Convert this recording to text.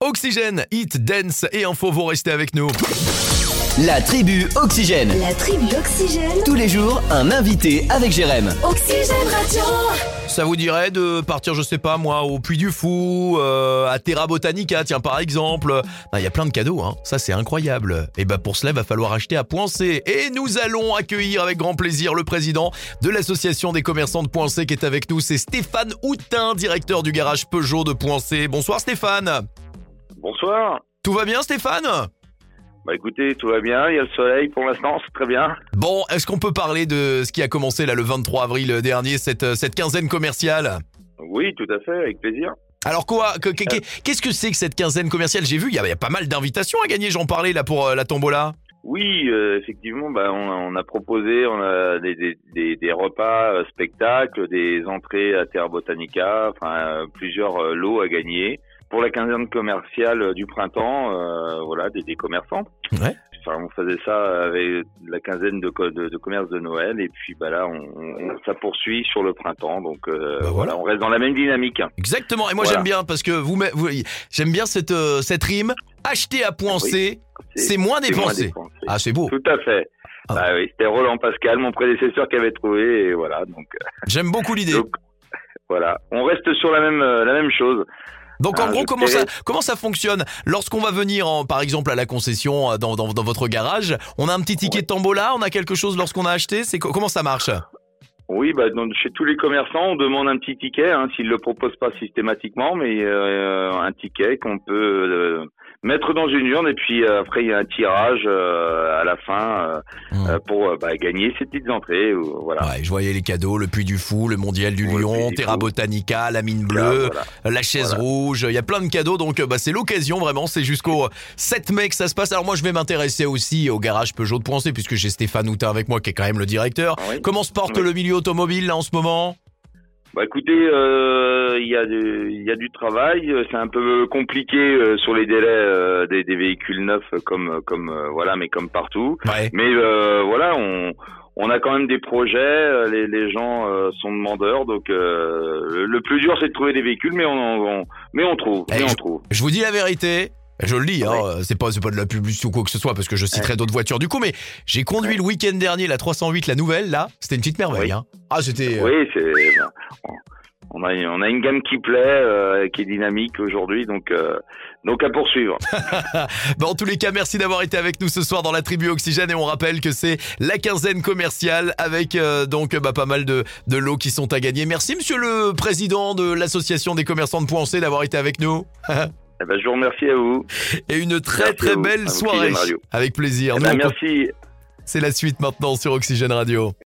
Oxygène, hit, dance et info vont rester avec nous. La tribu Oxygène. La tribu Oxygène. Tous les jours, un invité avec Jérém. Oxygène Radio. Ça vous dirait de partir, je sais pas moi, au Puy du Fou, euh, à Terra Botanica, tiens par exemple. Il y a plein de cadeaux, hein. ça c'est incroyable. Et bah pour cela, il va falloir acheter à Point C. Et nous allons accueillir avec grand plaisir le président de l'association des commerçants de Point C qui est avec nous. C'est Stéphane Houtin, directeur du garage Peugeot de Point C. Bonsoir Stéphane. Bonsoir. Tout va bien Stéphane? Bah écoutez, tout va bien, il y a le soleil pour l'instant, c'est très bien. Bon, est-ce qu'on peut parler de ce qui a commencé là le 23 avril dernier, cette, euh, cette quinzaine commerciale? Oui, tout à fait, avec plaisir. Alors quoi? Que- Qu'est-ce que c'est que cette quinzaine commerciale? J'ai vu, il y, a- il y a pas mal d'invitations à gagner, j'en parlais là pour euh, la tombola. Oui, euh, effectivement, bah, on, a, on a proposé on a des, des, des, des repas, euh, spectacles, des entrées à Terra Botanica, enfin euh, plusieurs euh, lots à gagner. Pour la quinzaine commerciale euh, du printemps, euh, voilà, des, des commerçants. Ouais. Enfin, on faisait ça avec la quinzaine de, de, de commerces de Noël et puis bah là, on, on- ça poursuit sur le printemps. Donc euh, Bah voilà. voilà, on reste dans la même dynamique. Exactement, et moi Voilà. j'aime bien parce que vous, vous- j'aime bien cette, euh, cette rime. Acheter à point Oui. C, c'est moins dépensé. Ah c'est beau, Tout à fait. Ah. Bah oui, c'était Roland Pascal, mon prédécesseur, qui avait trouvé, et voilà. Donc, euh, j'aime beaucoup l'idée. voilà, on reste sur la même la même chose. Donc en Ah, gros, comment ça, comment ça fonctionne? Lorsqu'on va venir, en, par exemple, à la concession euh, dans, dans, dans votre garage, on a un petit ticket de tombola, on a quelque chose lorsqu'on a acheté? C'est co- comment ça marche? Oui, bah donc, chez tous les commerçants, on demande un petit ticket, hein, s'ils le proposent pas systématiquement, mais euh, un ticket qu'on peut euh, mettre dans une urne, et puis euh, après il y a un tirage euh, à la fin euh, Hmm. euh, pour euh, bah, gagner ces petites entrées. ou- voilà. Ouais, je voyais les cadeaux, le Puy du Fou, le Mondial du le Lion, Terra Fou. Botanica, la mine bleue, voilà. la chaise Voilà. rouge. Il y a plein de cadeaux, donc bah, c'est l'occasion vraiment. C'est jusqu'au euh, 7 mai que ça se passe. Alors moi, je vais m'intéresser aussi au garage Peugeot de Poncé, puisque j'ai Stéphane Houtin avec moi, qui est quand même le directeur. Ah oui. Comment se porte Oui. le milieu automobile là en ce moment? Bah écoutez, euh, il y a du, y a du travail. euh, C'est un peu compliqué euh, sur les délais euh, des, des véhicules neufs, comme comme euh, voilà, mais comme partout. Ouais. Mais euh, voilà, on on a quand même des projets. Les, les gens euh, sont demandeurs, donc euh, le, le plus dur c'est de trouver des véhicules, mais on, on- mais on trouve, Eh, mais on trouve. Je vous dis la vérité. Je le dis, hein, Ouais. c'est pas c'est pas de la publicité ou quoi que ce soit parce que je citerai d'autres voitures du coup, mais j'ai conduit le week-end dernier la 308, la nouvelle là, c'était une petite merveille. Oui. Hein. Ah c'était. euh, Oui, c'est on a on a une gamme qui plaît, euh, qui est dynamique aujourd'hui, donc euh, donc à poursuivre. Bah, en tous les cas, merci d'avoir été avec nous ce soir dans la tribu Oxygène et on rappelle que c'est la quinzaine commerciale avec euh, donc bah, pas mal de, de lots qui sont à gagner. Merci monsieur le président de l'association des commerçants de Poincé d'avoir été avec nous Eh ben, je vous remercie à vous. et une très Merci très vous, belle soirée avec plaisir. Eh ben, merci. C'est la suite maintenant sur Oxygène Radio.